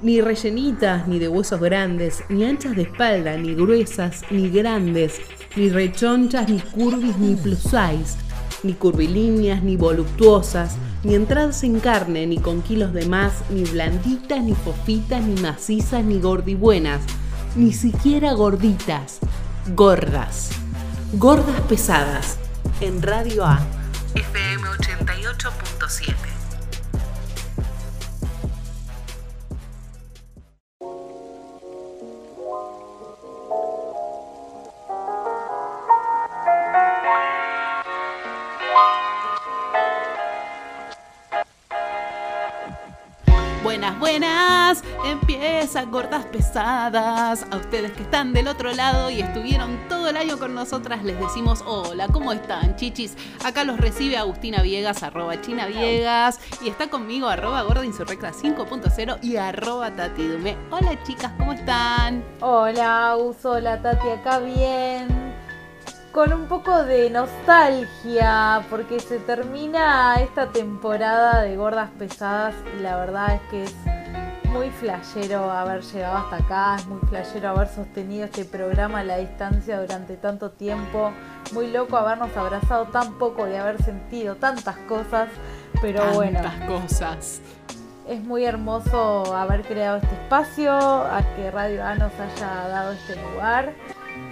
Ni rellenitas, ni de huesos grandes, ni anchas de espalda, ni gruesas, ni grandes, ni rechonchas, ni curvis, ni plus size, ni curvilíneas, ni voluptuosas, ni entradas en carne, ni con kilos de más, ni blanditas, ni fofitas, ni macizas, ni gordibuenas, ni siquiera gorditas, gordas, gordas pesadas, en Radio A, FM 88.7. A ustedes que están del otro lado y estuvieron todo el año con nosotras, les decimos hola, ¿cómo están, chichis? Acá los recibe Agustina Viegas, arroba China Viegas, y está conmigo, arroba Gorda Insurrecta 5.0 y arroba Tati Dume. Hola, chicas, ¿cómo están? Hola, Agus, hola, Tati, acá bien. Con un poco de nostalgia, porque se termina esta temporada de gordas pesadas y la verdad es que es muy flashero haber llegado hasta acá, es muy flashero haber sostenido este programa a la distancia durante tanto tiempo, muy loco habernos abrazado tan poco y haber sentido tantas cosas, pero bueno. Tantas cosas. Es muy hermoso haber creado este espacio, a que Radio A nos haya dado este lugar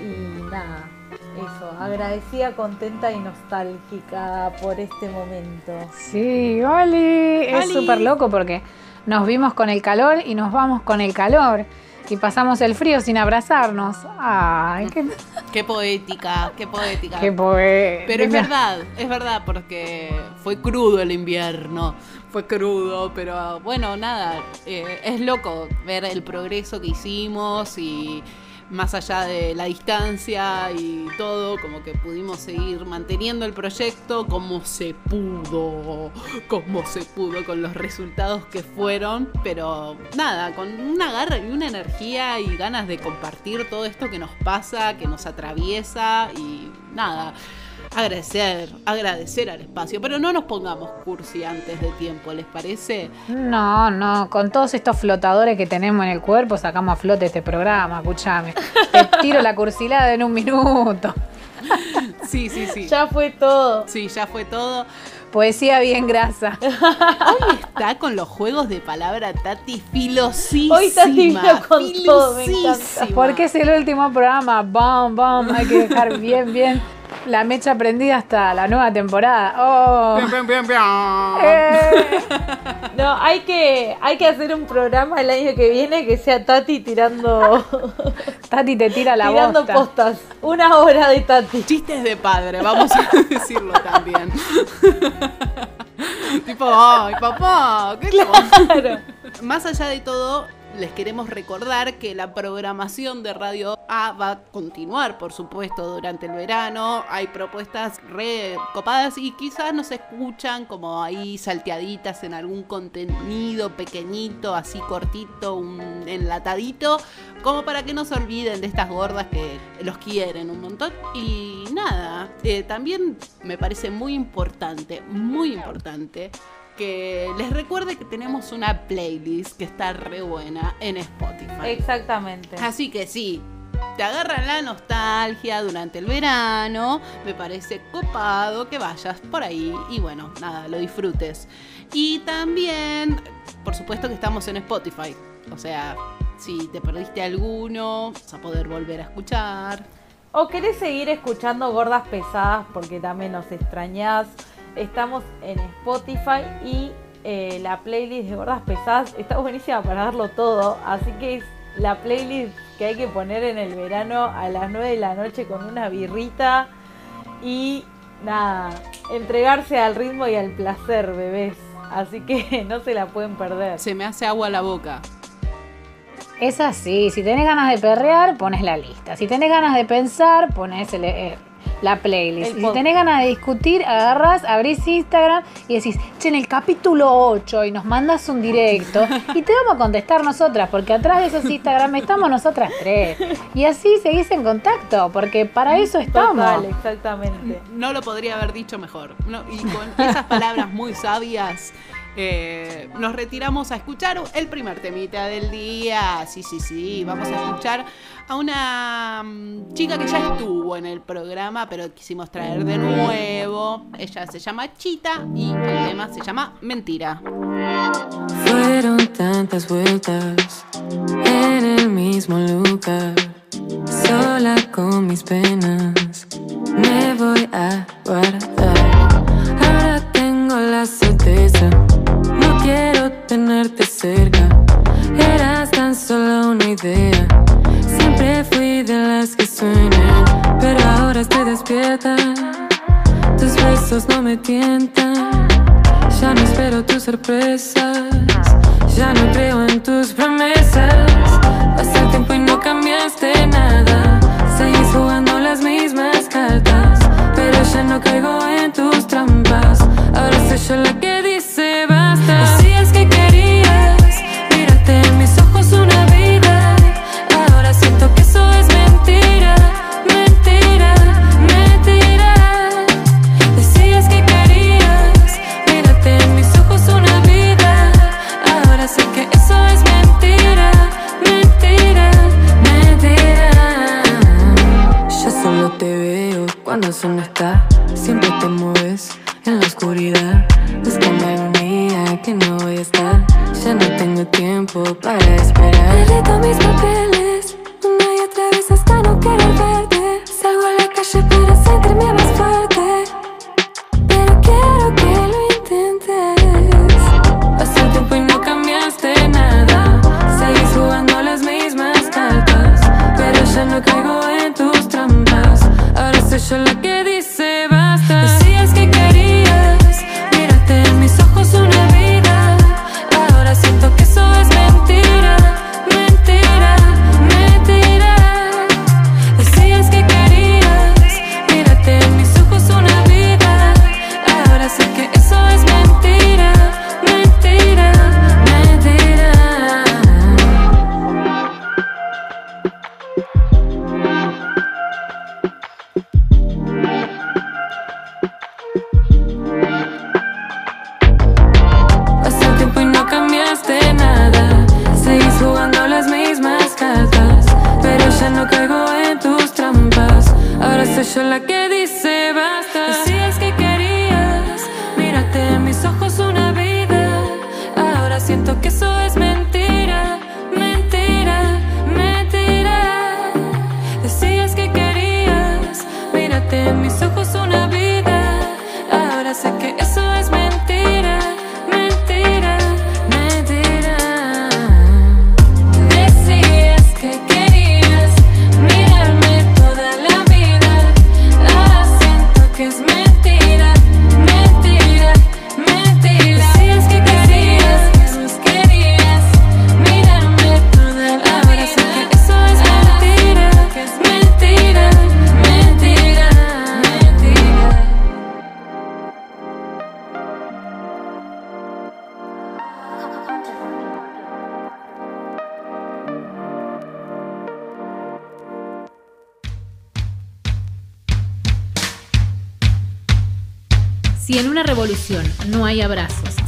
y nada, eso, agradecida, contenta y nostálgica por este momento. Sí, Oli, es súper loco porque nos vimos con el calor y nos vamos con el calor y pasamos el frío sin abrazarnos. Ay, qué, Qué poética, qué poética. qué poe- Pero es verdad, es verdad, porque fue crudo el invierno, fue crudo, pero bueno, nada, eh, es loco ver el progreso que hicimos y más allá de la distancia y todo, como que pudimos seguir manteniendo el proyecto como se pudo, como se pudo con los resultados que fueron, pero nada, con una garra y una energía y ganas de compartir todo esto que nos pasa, que nos atraviesa y nada. Agradecer, agradecer al espacio, pero no nos pongamos cursi antes de tiempo, ¿les parece? No, no, con todos estos flotadores que tenemos en el cuerpo sacamos a flote este programa, escúchame. Te tiro la cursilada en un minuto. Sí, sí, sí. Ya fue todo. Sí, ya fue todo. Poesía bien grasa. Hoy está con los juegos de palabra Tati filosísima. Hoy Tati con todo, me encanta. filosísima. Porque es el último programa. Bam, bam. Hay que dejar bien, bien la mecha prendida hasta la nueva temporada. Oh. Pian, pian. Eh. No, hay que, hay que hacer un programa el año que viene que sea Tati tirando, Tati te tira la tirando bosta. postas. Una hora de Tati. Chistes de padre, vamos a decirlo también. tipo, ay, papá, ¿qué Claro. Más allá de todo, les queremos recordar que la programación de Radio A va a continuar, por supuesto, durante el verano. Hay propuestas re copadas y quizás nos escuchan como ahí salteaditas en algún contenido pequeñito, así cortito, un enlatadito, como para que no se olviden de estas gordas que los quieren un montón. Y nada, eh, también me parece muy importante, muy importante que les recuerde que tenemos una playlist que está re buena en Spotify. Exactamente. Así que sí, te agarran la nostalgia durante el verano, me parece copado que vayas por ahí y bueno, nada, lo disfrutes. Y también, por supuesto que estamos en Spotify, o sea, si te perdiste alguno, vas a poder volver a escuchar. O querés seguir escuchando gordas pesadas porque también nos extrañás. Estamos en Spotify y eh, la playlist de gordas pesadas está buenísima para darlo todo. Así que es la playlist que hay que poner en el verano a las 9 de la noche con una birrita y nada, entregarse al ritmo y al placer, bebés. Así que no se la pueden perder. Se me hace agua la boca. Es así, si tenés ganas de perrear, pones la lista. Si tenés ganas de pensar, pones el- eh, la playlist. Si tenés ganas de discutir, agarras, abrís Instagram y decís, che, en el capítulo 8 y nos mandas un directo y te vamos a contestar nosotras, porque atrás de esos Instagram estamos nosotras tres. Y así seguís en contacto, porque para eso estamos. Total, exactamente. No lo podría haber dicho mejor. Y con esas palabras muy sabias. Eh, nos retiramos a escuchar el primer temita del día. Sí, sí, sí, vamos a escuchar a una mm, chica que ya estuvo en el programa, pero quisimos traer de nuevo. Ella se llama Chita y el tema se llama Mentira. Fueron tantas vueltas en el mismo lugar, sola con mis penas, me voy a guardar. no me tientan. Ya no espero tus sorpresas. Ya no creo en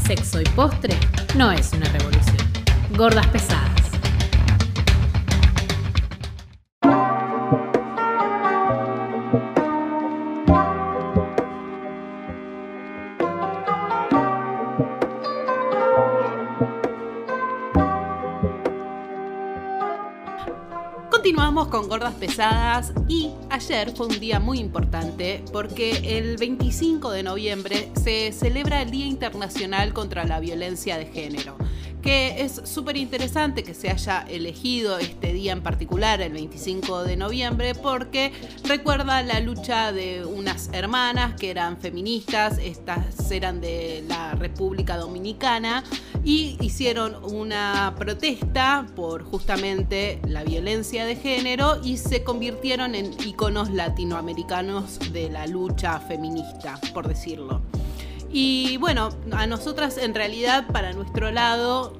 sexo y postre no es una revolución. Gordas pesadas. gordas pesadas y ayer fue un día muy importante porque el 25 de noviembre se celebra el Día Internacional contra la Violencia de Género que es súper interesante que se haya elegido este día en particular, el 25 de noviembre, porque recuerda la lucha de unas hermanas que eran feministas, estas eran de la República Dominicana, y hicieron una protesta por justamente la violencia de género y se convirtieron en iconos latinoamericanos de la lucha feminista, por decirlo. Y bueno, a nosotras en realidad para nuestro lado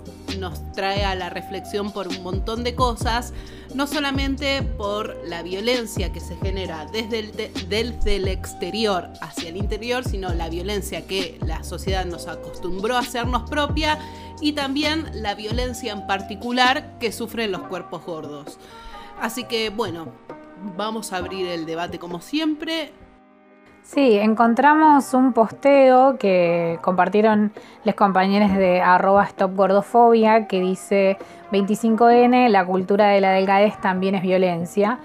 trae a la reflexión por un montón de cosas, no solamente por la violencia que se genera desde el exterior hacia el interior, sino la violencia que la sociedad nos acostumbró a hacernos propia y también la violencia en particular que sufren los cuerpos gordos. Así que bueno, vamos a abrir el debate como siempre. Sí, encontramos un posteo que compartieron los compañeros de arroba stopgordofobia que dice 25N, la cultura de la delgadez también es violencia.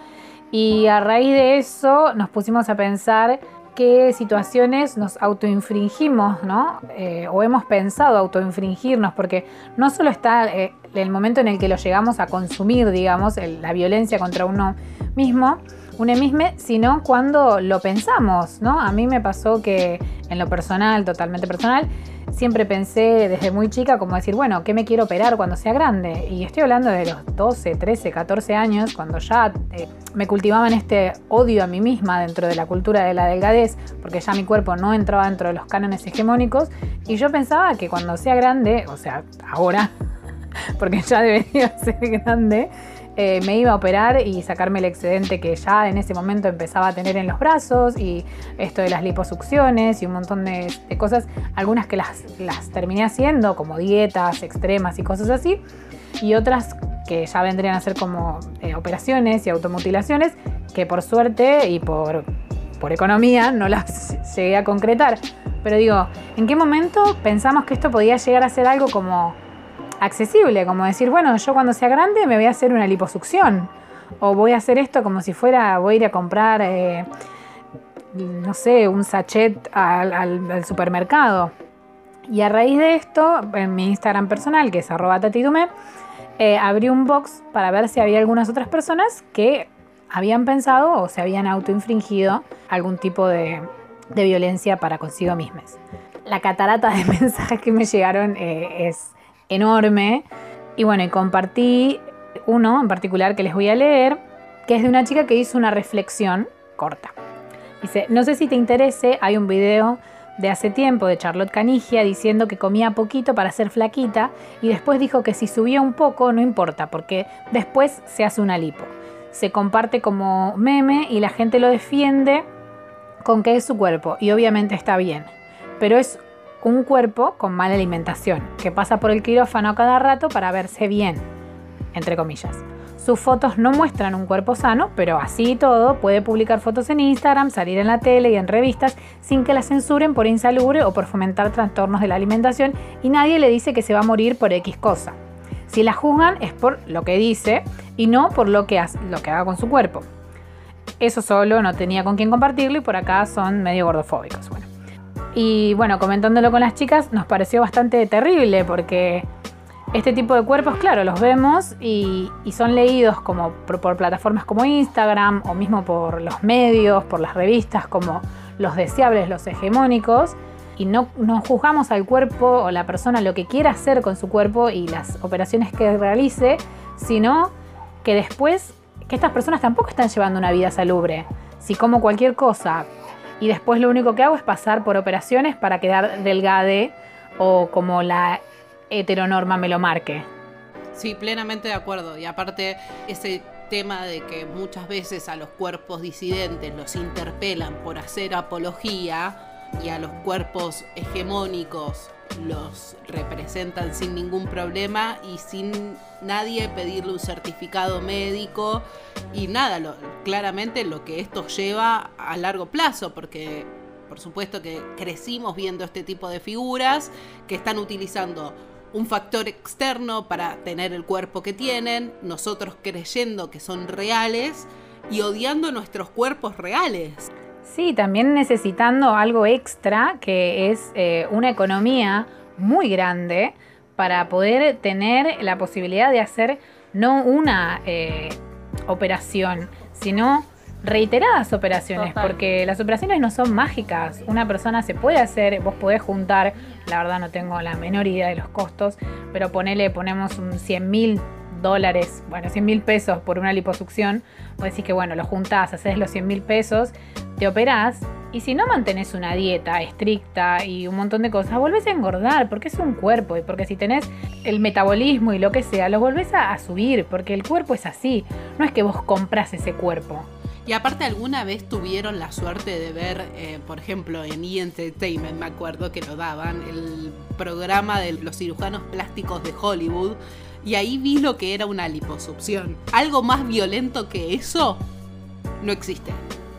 Y a raíz de eso nos pusimos a pensar qué situaciones nos autoinfringimos, ¿no? Eh, o hemos pensado autoinfringirnos, porque no solo está eh, el momento en el que lo llegamos a consumir, digamos, la violencia contra uno mismo, un emisme, sino cuando lo pensamos, ¿no? A mí me pasó que en lo personal, totalmente personal, siempre pensé desde muy chica como decir, bueno, ¿qué me quiero operar cuando sea grande? Y estoy hablando de los 12, 13, 14 años, cuando ya eh, me cultivaban este odio a mí misma dentro de la cultura de la delgadez, porque ya mi cuerpo no entraba dentro de los cánones hegemónicos, y yo pensaba que cuando sea grande, o sea, ahora, porque ya debería ser grande, eh, me iba a operar y sacarme el excedente que ya en ese momento empezaba a tener en los brazos y esto de las liposucciones y un montón de, cosas, algunas que las, las terminé haciendo como dietas extremas y cosas así y otras que ya vendrían a ser como eh, operaciones y automutilaciones que por suerte y por, por economía no las llegué a concretar. Pero digo, ¿en qué momento pensamos que esto podía llegar a ser algo como accesible, como decir, bueno, yo cuando sea grande me voy a hacer una liposucción o voy a hacer esto como si fuera, voy a ir a comprar, eh, no sé, un sachet al, supermercado. Y a raíz de esto, en mi Instagram personal, que es arroba tatidume, eh, abrí un box para ver si había algunas otras personas que habían pensado o se habían autoinfringido algún tipo de, violencia para consigo mismas. La catarata de mensajes que me llegaron eh, es enorme. Y bueno, y compartí uno en particular que les voy a leer, que es de una chica que hizo una reflexión corta. Dice, no sé si te interese, hay un video de hace tiempo de Charlotte Canigia diciendo que comía poquito para ser flaquita y después dijo que si subía un poco no importa porque después se hace una lipo. Se comparte como meme y la gente lo defiende con que es su cuerpo y obviamente está bien. Pero es un cuerpo con mala alimentación, que pasa por el quirófano cada rato para verse bien, entre comillas. Sus fotos no muestran un cuerpo sano, pero así y todo puede publicar fotos en Instagram, salir en la tele y en revistas sin que la censuren por insalubre o por fomentar trastornos de la alimentación y nadie le dice que se va a morir por X cosa. Si la juzgan es por lo que dice y no por lo que, hace, lo que haga con su cuerpo. Eso solo no tenía con quién compartirlo y por acá son medio gordofóbicos. Bueno. Y bueno, comentándolo con las chicas, nos pareció bastante terrible porque este tipo de cuerpos, claro, los vemos y, son leídos como por, plataformas como Instagram o mismo por los medios, por las revistas como los deseables, los hegemónicos. Y no, no juzgamos al cuerpo o la persona lo que quiera hacer con su cuerpo y las operaciones que realice, sino que después que estas personas tampoco están llevando una vida salubre. Si como cualquier cosa y después lo único que hago es pasar por operaciones para quedar delgade o como la heteronorma me lo marque. Sí, plenamente de acuerdo. Y aparte ese tema de que muchas veces a los cuerpos disidentes los interpelan por hacer apología y a los cuerpos hegemónicos los representan sin ningún problema y sin nadie pedirle un certificado médico y nada, claramente lo que esto lleva a largo plazo, porque por supuesto que crecimos viendo este tipo de figuras que están utilizando un factor externo para tener el cuerpo que tienen, nosotros creyendo que son reales y odiando nuestros cuerpos reales. Sí, también necesitando algo extra, que es eh, una economía muy grande para poder tener la posibilidad de hacer no una eh, operación, sino reiteradas operaciones, porque las operaciones no son mágicas. Una persona se puede hacer, vos podés juntar, la verdad no tengo la menor idea de los costos, pero ponele, ponemos un 100 mil dólares, bueno, 100 mil pesos por una liposucción, vos decís que bueno, lo juntás, haces los 100 mil pesos, te Y si no mantenés una dieta estricta y un montón de cosas, volvés a engordar porque es un cuerpo y porque si tenés el metabolismo y lo que sea, lo volvés a, a subir porque el cuerpo es así. No es que vos compras ese cuerpo. Y aparte alguna vez tuvieron la suerte de ver, eh, por ejemplo, en E! Entertainment, me acuerdo que lo daban, el programa de los cirujanos plásticos de Hollywood, y ahí vi lo que era una liposucción. Algo más violento que eso no existe.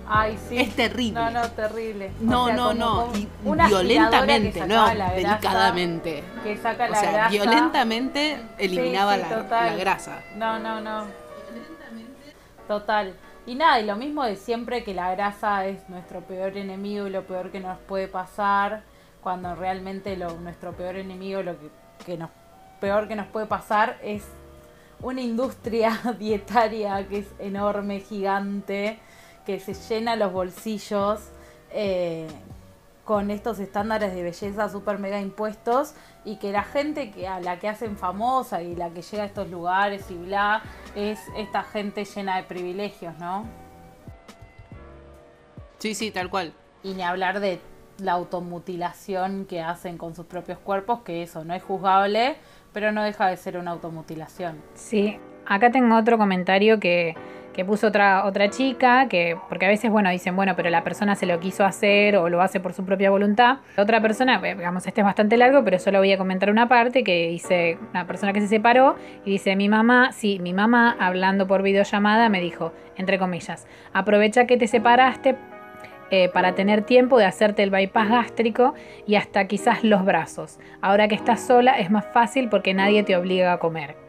Ay, sí. Es terrible. No, no, terrible. O No, sea, no, no. Y una violentamente, no, que sacaba la grasa, delicadamente. Que saca O la sea, grasa. violentamente eliminaba Sí, sí, la, la grasa. No, no, no. Total. Y nada, y lo mismo de siempre que la grasa es nuestro peor enemigo y lo peor que nos puede pasar, cuando realmente lo, nuestro peor enemigo, lo que, que nos peor que nos puede pasar es una industria dietaria que es enorme, gigante, que se llena los bolsillos eh, con estos estándares de belleza súper mega impuestos y que la gente que a la que hacen famosa y la que llega a estos lugares y bla es esta gente llena de privilegios, ¿no? Sí, sí, tal cual. Y ni hablar de la automutilación que hacen con sus propios cuerpos, que eso no es juzgable, pero no deja de ser una automutilación. Sí, acá tengo otro comentario que, que puso otra, otra chica, que, porque a veces, bueno, dicen, bueno, pero la persona se lo quiso hacer o lo hace por su propia voluntad. Otra persona, eh, digamos, este es bastante largo, pero solo voy a comentar una parte que dice, una persona que se separó y dice, mi mamá, sí, mi mamá hablando por videollamada me dijo, entre comillas, aprovecha que te separaste eh, para tener tiempo de hacerte el bypass gástrico y hasta quizás los brazos. Ahora que estás sola es más fácil porque nadie te obliga a comer.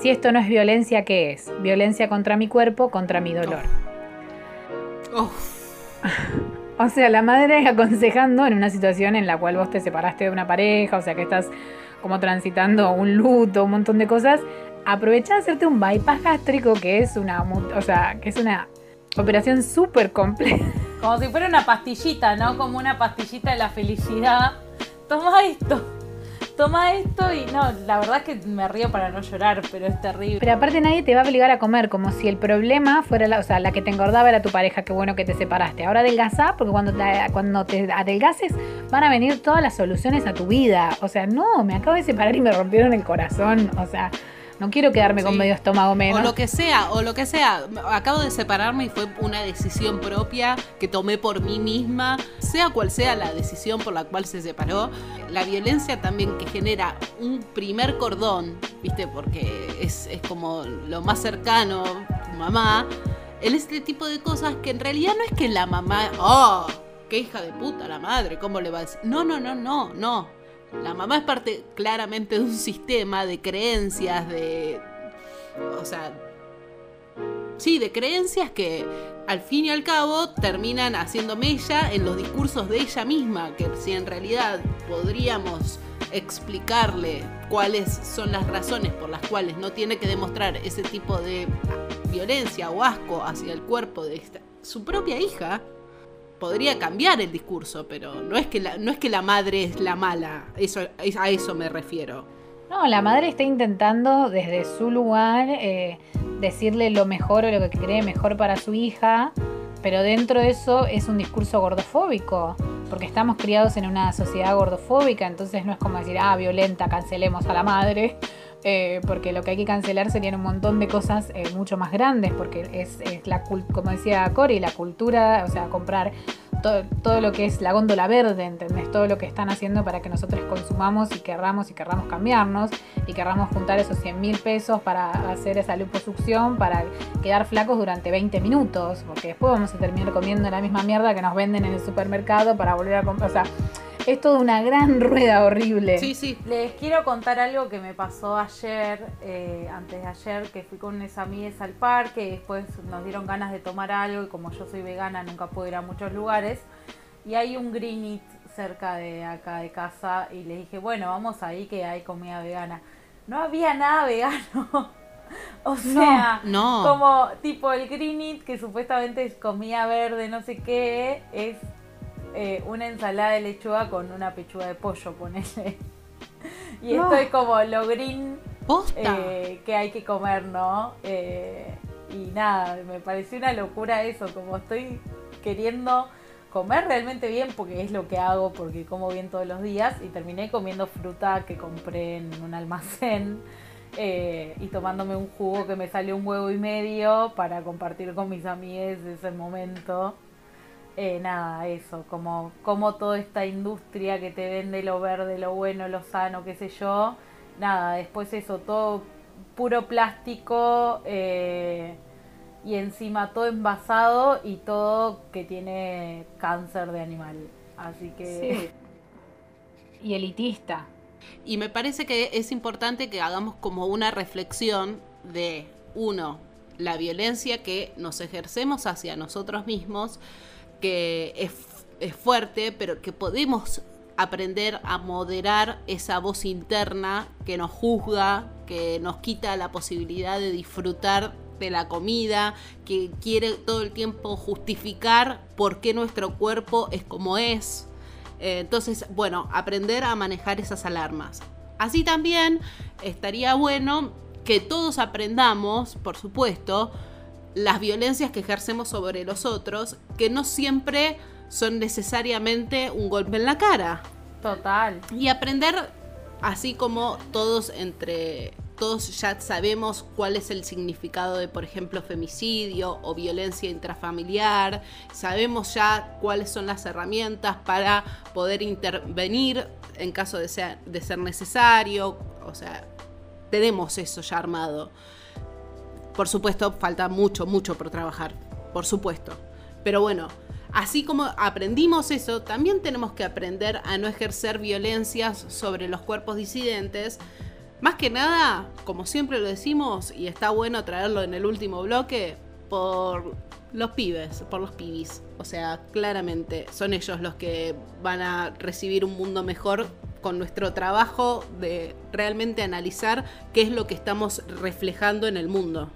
Si esto no es violencia, ¿qué es? Violencia contra mi cuerpo, contra mi dolor. Uf, O sea, la madre aconsejando en una situación en la cual vos te separaste de una pareja, o sea, que estás como transitando un luto, un montón de cosas, aprovecha de hacerte un bypass gástrico, que es una, o sea, que es una operación súper compleja. Como si fuera una pastillita, ¿no? Como una pastillita de la felicidad. Toma esto. Toma esto y no, la verdad es que me río para no llorar, pero es terrible. Pero aparte nadie te va a obligar a comer, como si el problema fuera la, o sea, la que te engordaba era tu pareja, qué bueno que te separaste. Ahora adelgazá, porque cuando te, cuando te adelgaces van a venir todas las soluciones a tu vida. O sea, no, me acabo de separar y me rompieron el corazón. O sea, no quiero quedarme con medio estómago menos. O lo que sea, o lo que sea. Acabo de separarme y fue una decisión propia que tomé por mí misma. Sea cual sea la decisión por la cual se separó, la violencia también que genera un primer cordón, ¿viste? Porque es, es como lo más cercano, tu mamá. En este tipo de cosas que en realidad no es que la mamá, oh, qué hija de puta la madre, ¿cómo le va a decir? No, no, no, no, no. La mamá es parte claramente de un sistema de creencias, de... O sea... Sí, de creencias que al fin y al cabo terminan haciendo mella en los discursos de ella misma, que si en realidad podríamos explicarle cuáles son las razones por las cuales no tiene que demostrar ese tipo de violencia o asco hacia el cuerpo de esta- su propia hija, podría cambiar el discurso, pero no es que la, no es que la madre es la mala, eso, es- a eso me refiero. No, la madre está intentando desde su lugar eh, decirle lo mejor o lo que cree mejor para su hija, pero dentro de eso es un discurso gordofóbico, porque estamos criados en una sociedad gordofóbica, entonces no es como decir, ah, violenta, cancelemos a la madre, eh, porque lo que hay que cancelar serían un montón de cosas eh, mucho más grandes, porque es, es la como decía Cory, la cultura, o sea, comprar todo, todo lo que es la góndola verde, ¿entendés? Todo lo que están haciendo para que nosotros consumamos y querramos y querramos cambiarnos y querramos juntar esos 100 mil pesos para hacer esa liposucción, para quedar flacos durante 20 minutos, porque después vamos a terminar comiendo la misma mierda que nos venden en el supermercado para volver a comprar. O sea, es toda una gran rueda horrible. Sí, sí. Les quiero contar algo que me pasó ayer, eh, antes de ayer, que fui con unas amigas al parque y después nos dieron ganas de tomar algo y como yo soy vegana nunca puedo ir a muchos lugares. Y hay un Green Eat cerca de acá de casa y le dije, bueno, vamos ahí que hay comida vegana. No había nada vegano. o sea, No. como tipo el Green Eat que supuestamente es comida verde, no sé qué, es eh, una ensalada de lechuga con una pechuga de pollo, ponele. Y No. esto es como lo green eh, que hay que comer, ¿no? Eh, y nada, me pareció una locura eso, como estoy queriendo comer realmente bien, porque es lo que hago, porque como bien todos los días, y terminé comiendo fruta que compré en un almacén. eh, y tomándome un jugo que me salió un huevo y medio para compartir con mis amigues ese momento. Eh, nada, eso, como, como toda esta industria que te vende lo verde, lo bueno, lo sano, qué sé yo. Nada, después eso, todo puro plástico eh, y encima todo envasado y todo que tiene cáncer de animal. Así que... Y elitista. Y me parece que es importante que hagamos como una reflexión de, uno, la violencia que nos ejercemos hacia nosotros mismos, que es, es fuerte, pero que podemos aprender a moderar esa voz interna que nos juzga, que nos quita la posibilidad de disfrutar de la comida, que quiere todo el tiempo justificar por qué nuestro cuerpo es como es. Eh, entonces, bueno, aprender a manejar esas alarmas. Así también estaría bueno que todos aprendamos, por supuesto, las violencias que ejercemos sobre los otros, que no siempre son necesariamente un golpe en la cara. Total. Y aprender, así como todos entre todos ya sabemos cuál es el significado de, por ejemplo, femicidio o violencia intrafamiliar, sabemos ya cuáles son las herramientas para poder intervenir en caso de ser, de ser necesario, o sea, tenemos eso ya armado. Por supuesto, falta mucho, mucho por trabajar, por supuesto. Pero bueno, así como aprendimos eso, también tenemos que aprender a no ejercer violencias sobre los cuerpos disidentes. Más que nada, como siempre lo decimos, y está bueno traerlo en el último bloque, por los pibes, por los pibis. O sea, claramente son ellos los que van a recibir un mundo mejor con nuestro trabajo de realmente analizar qué es lo que estamos reflejando en el mundo.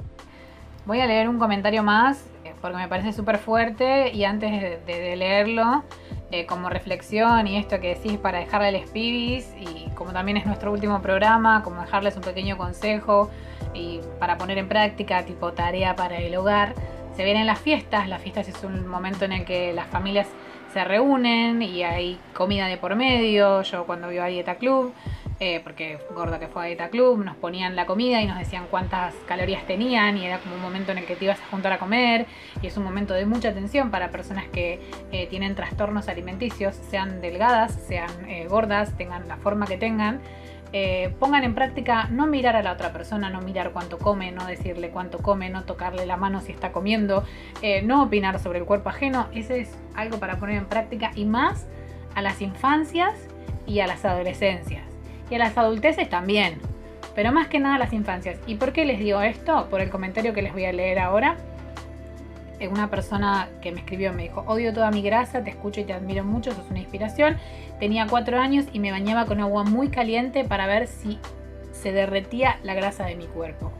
Voy a leer un comentario más eh, porque me parece súper fuerte y antes de, leerlo, eh, como reflexión y esto que decís para dejarle pibis y como también es nuestro último programa, como dejarles un pequeño consejo y para poner en práctica tipo tarea para el hogar. Se vienen las fiestas, las fiestas es un momento en el que las familias se reúnen y hay comida de por medio. Yo cuando iba a Dieta Club, eh, porque gorda que fue a Dieta Club, nos ponían la comida y nos decían cuántas calorías tenían y era como un momento en el que te ibas a juntar a comer y es un momento de mucha atención para personas que eh, tienen trastornos alimenticios, sean delgadas, sean eh, gordas, tengan la forma que tengan. Pongan en práctica no mirar a la otra persona, no mirar cuánto come, no decirle cuánto come, no tocarle la mano si está comiendo, no opinar sobre el cuerpo ajeno. Ese es algo para poner en práctica y más a las infancias y a las adolescencias. Y a las adulteces también. Pero más que nada a las infancias. ¿Y por qué les digo esto? Por el comentario que les voy a leer ahora. Eh, Una persona que me escribió me dijo, odio toda mi grasa, te escucho y te admiro mucho, sos una inspiración. Tenía cuatro años y me bañaba con agua muy caliente para ver si se derretía la grasa de mi cuerpo.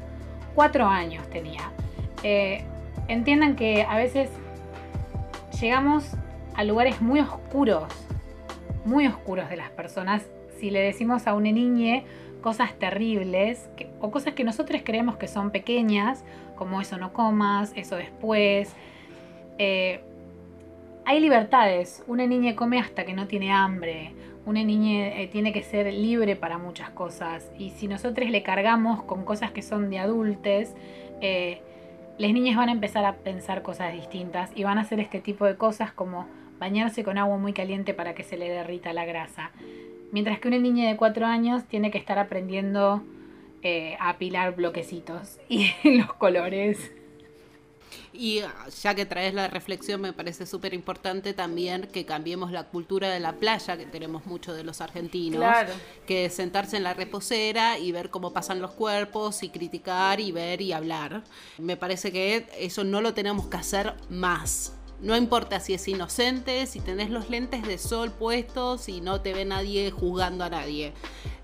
Cuatro años tenía. Eh, entiendan que a veces llegamos a lugares muy oscuros, muy oscuros de las personas, si le decimos a una niña cosas terribles o cosas que nosotros creemos que son pequeñas, como eso no comas, eso después. Eh, hay libertades. Una niña come hasta que no tiene hambre. Una niña eh, tiene que ser libre para muchas cosas. Y si nosotros le cargamos con cosas que son de adultos, eh, las niñas van a empezar a pensar cosas distintas y van a hacer este tipo de cosas como bañarse con agua muy caliente para que se le derrita la grasa. Mientras que una niña de 4 años tiene que estar aprendiendo eh, a apilar bloquecitos y los colores. Y ah, ya que traes la reflexión, me parece súper importante también que cambiemos la cultura de la playa, que tenemos mucho de los argentinos. Claro. Que sentarse en la reposera y ver cómo pasan los cuerpos y criticar y ver y hablar. Me parece que eso no lo tenemos que hacer más. No importa si es inocente, si tenés los lentes de sol puestos y no te ve nadie juzgando a nadie.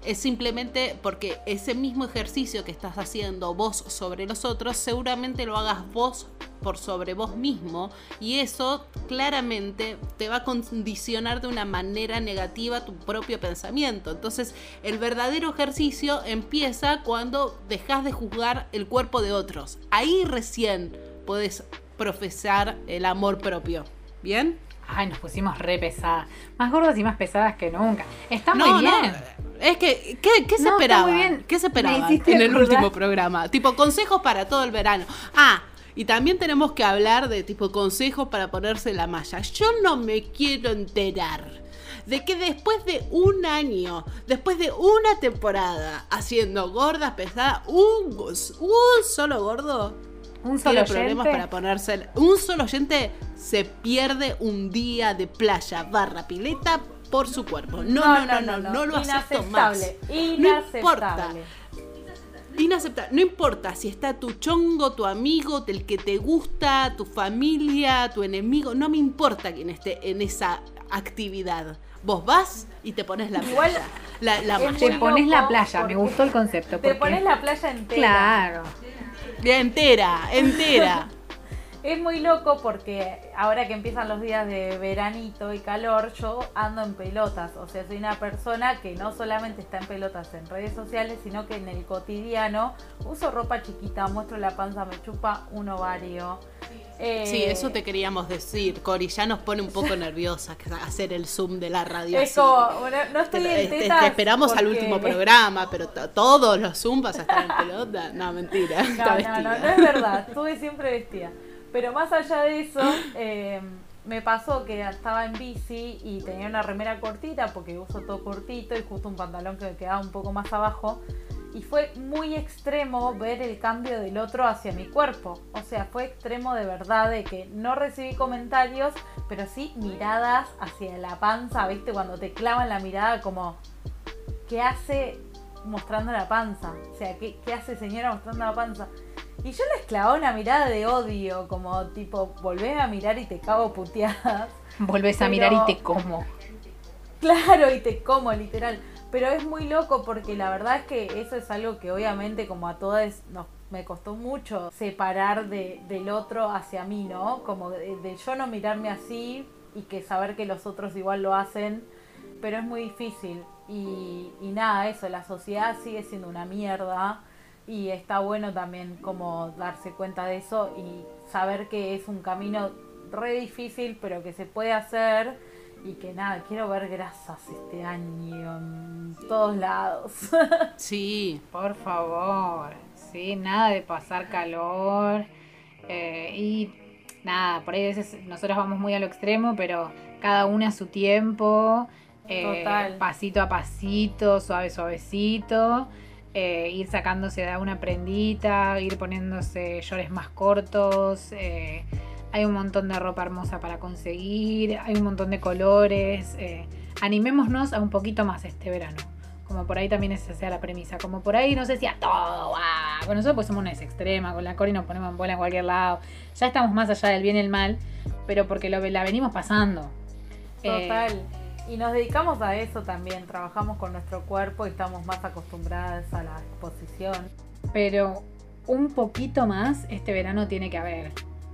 Es simplemente porque ese mismo ejercicio que estás haciendo vos sobre los otros, seguramente lo hagas vos por sobre vos mismo y eso claramente te va a condicionar de una manera negativa tu propio pensamiento. Entonces el verdadero ejercicio empieza cuando dejas de juzgar el cuerpo de otros. Ahí recién puedes profesar el amor propio. ¿Bien? Ay, nos pusimos re pesadas. Más gordas y más pesadas que nunca. Está No, muy bien. no. Es que, ¿qué, qué se No, esperaba? muy bien. ¿Qué se esperaba en el último programa? Tipo, consejos para todo el verano. Ah, y también tenemos que hablar de tipo consejos para ponerse la malla. Yo no me quiero enterar de que después de un año, después de una temporada haciendo gordas pesadas, un, un solo gordo Un solo tiene problemas oyente. para ponerse. Un solo oyente se pierde un día de playa barra pileta por su cuerpo. No, no, no, no, no, lo acepto más. Inaceptable. No importa. Inaceptable. No importa si está tu chongo, tu amigo, el que te gusta, tu familia, tu enemigo. No me importa quién esté en esa actividad. Vos vas y te pones la Igual playa. La, la. Te pones la playa, me gustó el concepto. Te porque- pones la playa entera. Claro. Entera, entera. Es muy loco porque ahora que empiezan los días de veranito y calor, yo ando en pelotas. O sea, soy una persona que no solamente está en pelotas en redes sociales, sino que en el cotidiano uso ropa chiquita, muestro la panza, me chupa un ovario. Eh, Sí, eso te queríamos decir, Cori. Ya nos pone un poco nerviosa hacer el zoom de la radio. Es así. como, bueno, no estoy Te, en te- tetas te esperamos al último programa, pero to- todos los zoom vas a estar en pelota. No, mentira. No, no, no, no es verdad. Estuve siempre vestida. Pero más allá de eso, eh, me pasó que estaba en bici y tenía una remera cortita porque uso todo cortito y justo un pantalón que quedaba un poco más abajo. Y fue muy extremo ver el cambio del otro hacia mi cuerpo. O sea, fue extremo de verdad de que no recibí comentarios, pero sí miradas hacia la panza, ¿viste? Cuando te clavan la mirada como, ¿qué hace mostrando la panza? O sea, ¿qué, qué hace señora mostrando la panza? Y yo les clavaba una mirada de odio, como tipo, volvés a mirar y te cago puteadas. Volvés a mirar y te como. Claro, y te como, literal. Pero es muy loco porque la verdad es que eso es algo que obviamente como a todas nos, me costó mucho separar de, del otro hacia mí, ¿no? Como de, de yo no mirarme así y que saber que los otros igual lo hacen, pero es muy difícil. Y, y nada, eso, la sociedad sigue siendo una mierda y está bueno también como darse cuenta de eso y saber que es un camino re difícil, pero que se puede hacer y que nada, quiero ver grasas este año en todos lados. Sí, Por favor. Sí, nada de pasar calor. eh, y nada, por ahí a veces nosotros vamos muy a lo extremo, pero cada una a su tiempo. eh, Total. Pasito a pasito, suave, suavecito. Eh, ir sacándose de una prendita, ir poniéndose llores más cortos. eh, hay un montón de ropa hermosa para conseguir, hay un montón de colores. eh, animémonos a un poquito más este verano. Como por ahí también esa sea la premisa. Como por ahí no sé si a todo. ¡guau! Con nosotros pues somos una ex extrema. Con la Cori nos ponemos en bola en cualquier lado. Ya estamos más allá del bien y el mal. Pero porque lo, la venimos pasando. Eh, Total. Y nos dedicamos a eso también, trabajamos con nuestro cuerpo y estamos más acostumbradas a la exposición. pero un poquito más este verano tiene que haber.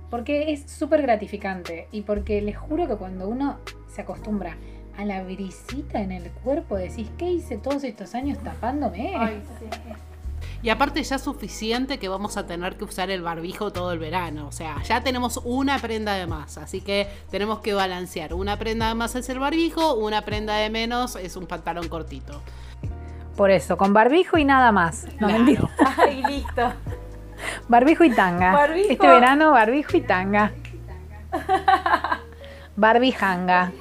Porque es súper gratificante. Y porque les juro que cuando uno se acostumbra a la brisita en el cuerpo, decís, ¿qué hice todos estos años tapándome? Ay, sí. Y aparte ya es suficiente que vamos a tener que usar el barbijo todo el verano. O sea, ya tenemos una prenda de más. Así que tenemos que balancear. Una prenda de más es el barbijo, una prenda de menos es un pantalón cortito. Por eso, con barbijo y nada más. No, Claro. mentira. Ay, listo. Barbijo y tanga. Barbijo. Este verano, barbijo y tanga. Barbijanga.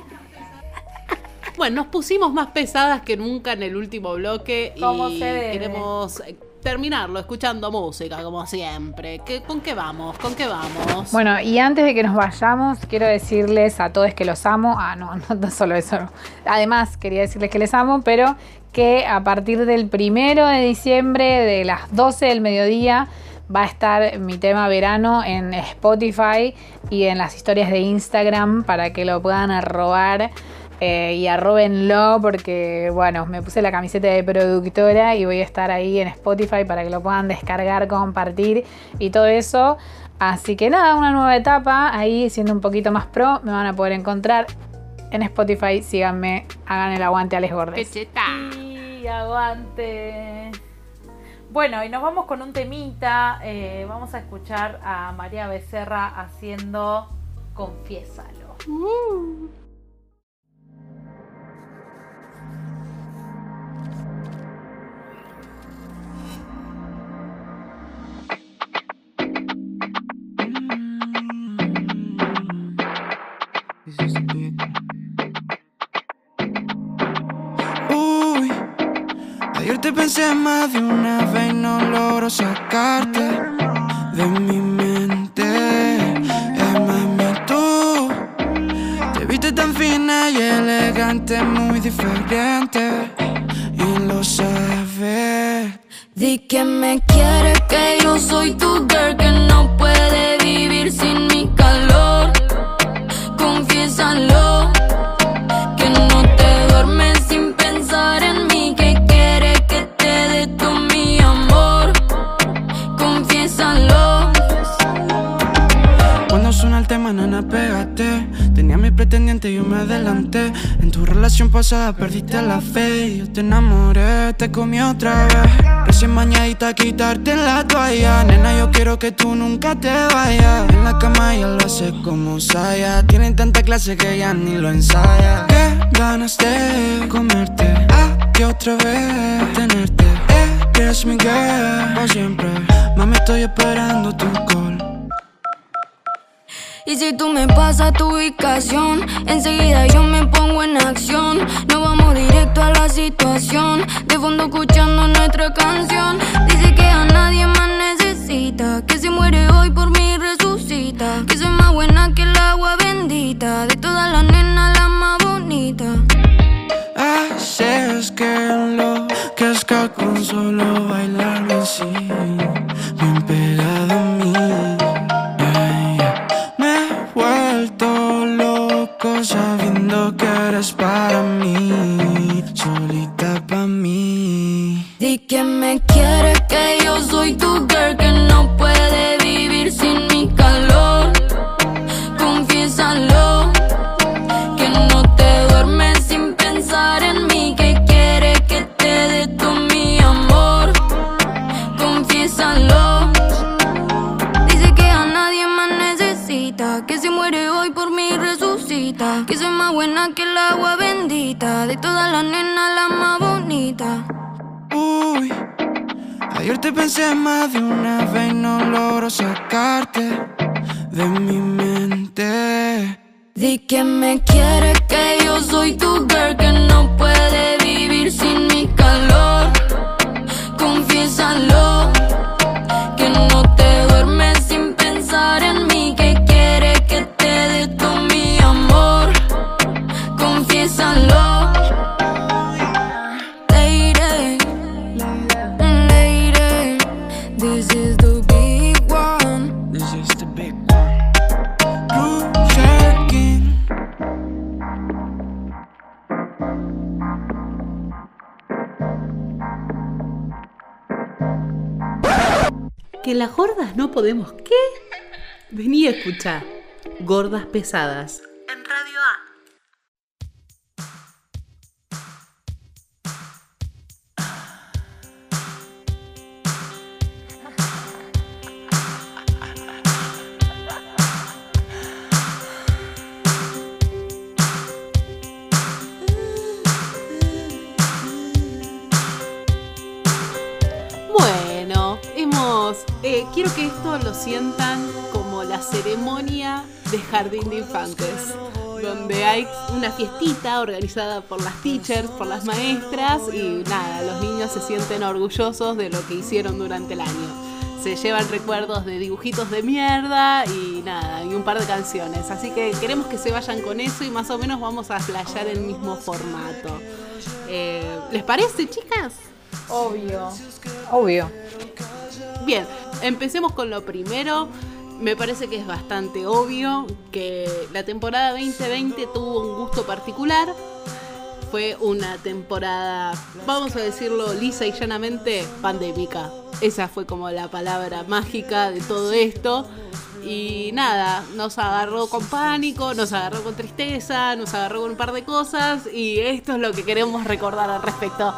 Bueno, nos pusimos más pesadas que nunca en el último bloque y queremos terminarlo escuchando música, como siempre. ¿Qué- ¿Con qué vamos? ¿Con qué vamos? Bueno, y antes de que nos vayamos, quiero decirles a todos que los amo. Ah, no, no, solo eso. Además, quería decirles que les amo, pero que a partir del primero de diciembre, de las 12 del mediodía, va a estar mi tema verano en Spotify y en las historias de Instagram para que lo puedan arrobar. Eh, y arrobenlo porque, bueno, me puse la camiseta de productora y voy a estar ahí en Spotify para que lo puedan descargar, compartir y todo eso. Así que nada, una nueva etapa ahí siendo un poquito más pro. Me van a poder encontrar en Spotify. Síganme, hagan el aguante a Les ¡Qué Gordes. Y aguante. Bueno, y nos vamos con un temita. eh, vamos a escuchar a María Becerra haciendo Confiésalo. Uy, pensé más de una vez y no logro sacarte de mi mente. Es mami, tú te viste tan fina y elegante, muy diferente. Y lo sabes. Di que me quieres, En tu relación pasada perdiste la fe. Yo te enamoré, te comí otra vez. Recién mañadita quitarte la toalla. Nena, yo quiero que tú nunca te vayas. En la cama ella lo hace como Saya. Tienen tanta clase que ya ni lo ensaya. Qué ganas de comerte. Ah, otra vez tenerte. Eres mi girl, por siempre. Mami, estoy esperando tu call. Y si tú me pasas tu ubicación, enseguida yo me pongo en acción. Nos vamos directo a la situación, de fondo escuchando nuestra canción. Dice que a nadie más necesita, que si muere hoy por mí resucita. Que soy más buena que el agua bendita, de todas las nenas la más bonita. Haces que lo que es que con solo bailarme así, bien pegado a mí. Sabiendo que te pensé más de una pesadas. En Radio A. Bueno, hemos. eh, quiero que esto lo sientan la ceremonia de jardín de infantes, donde hay una fiestita organizada por las teachers, por las maestras, y nada, los niños se sienten orgullosos de lo que hicieron durante el año. Se llevan recuerdos de dibujitos de mierda y nada, y un par de canciones. Así que queremos que se vayan con eso y más o menos vamos a flashear el mismo formato. Eh, ¿Les parece, chicas? Obvio. Obvio. Bien, empecemos con lo primero. Me parece que es bastante obvio que la temporada 2020 tuvo un gusto particular. Fue una temporada, vamos a decirlo lisa y llanamente, pandémica. Esa fue como la palabra mágica de todo esto. Y nada, nos agarró con pánico, nos agarró con tristeza, nos agarró con un par de cosas y esto es lo que queremos recordar al respecto.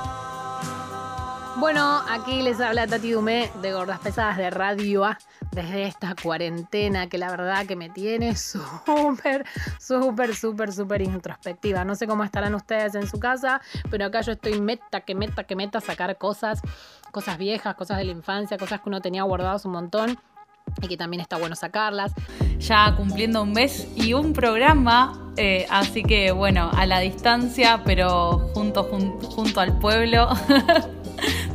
Bueno, aquí les habla Tati Dumé de Gordas Pesadas de Radio A desde esta cuarentena que la verdad que me tiene súper, súper, súper, súper introspectiva. No sé cómo estarán ustedes en su casa, pero acá yo estoy meta, que meta, que meta sacar cosas, cosas viejas, cosas de la infancia, cosas que uno tenía guardados un montón y que también está bueno sacarlas. Ya cumpliendo un mes y un programa, eh, así que bueno, a la distancia, pero junto al pueblo.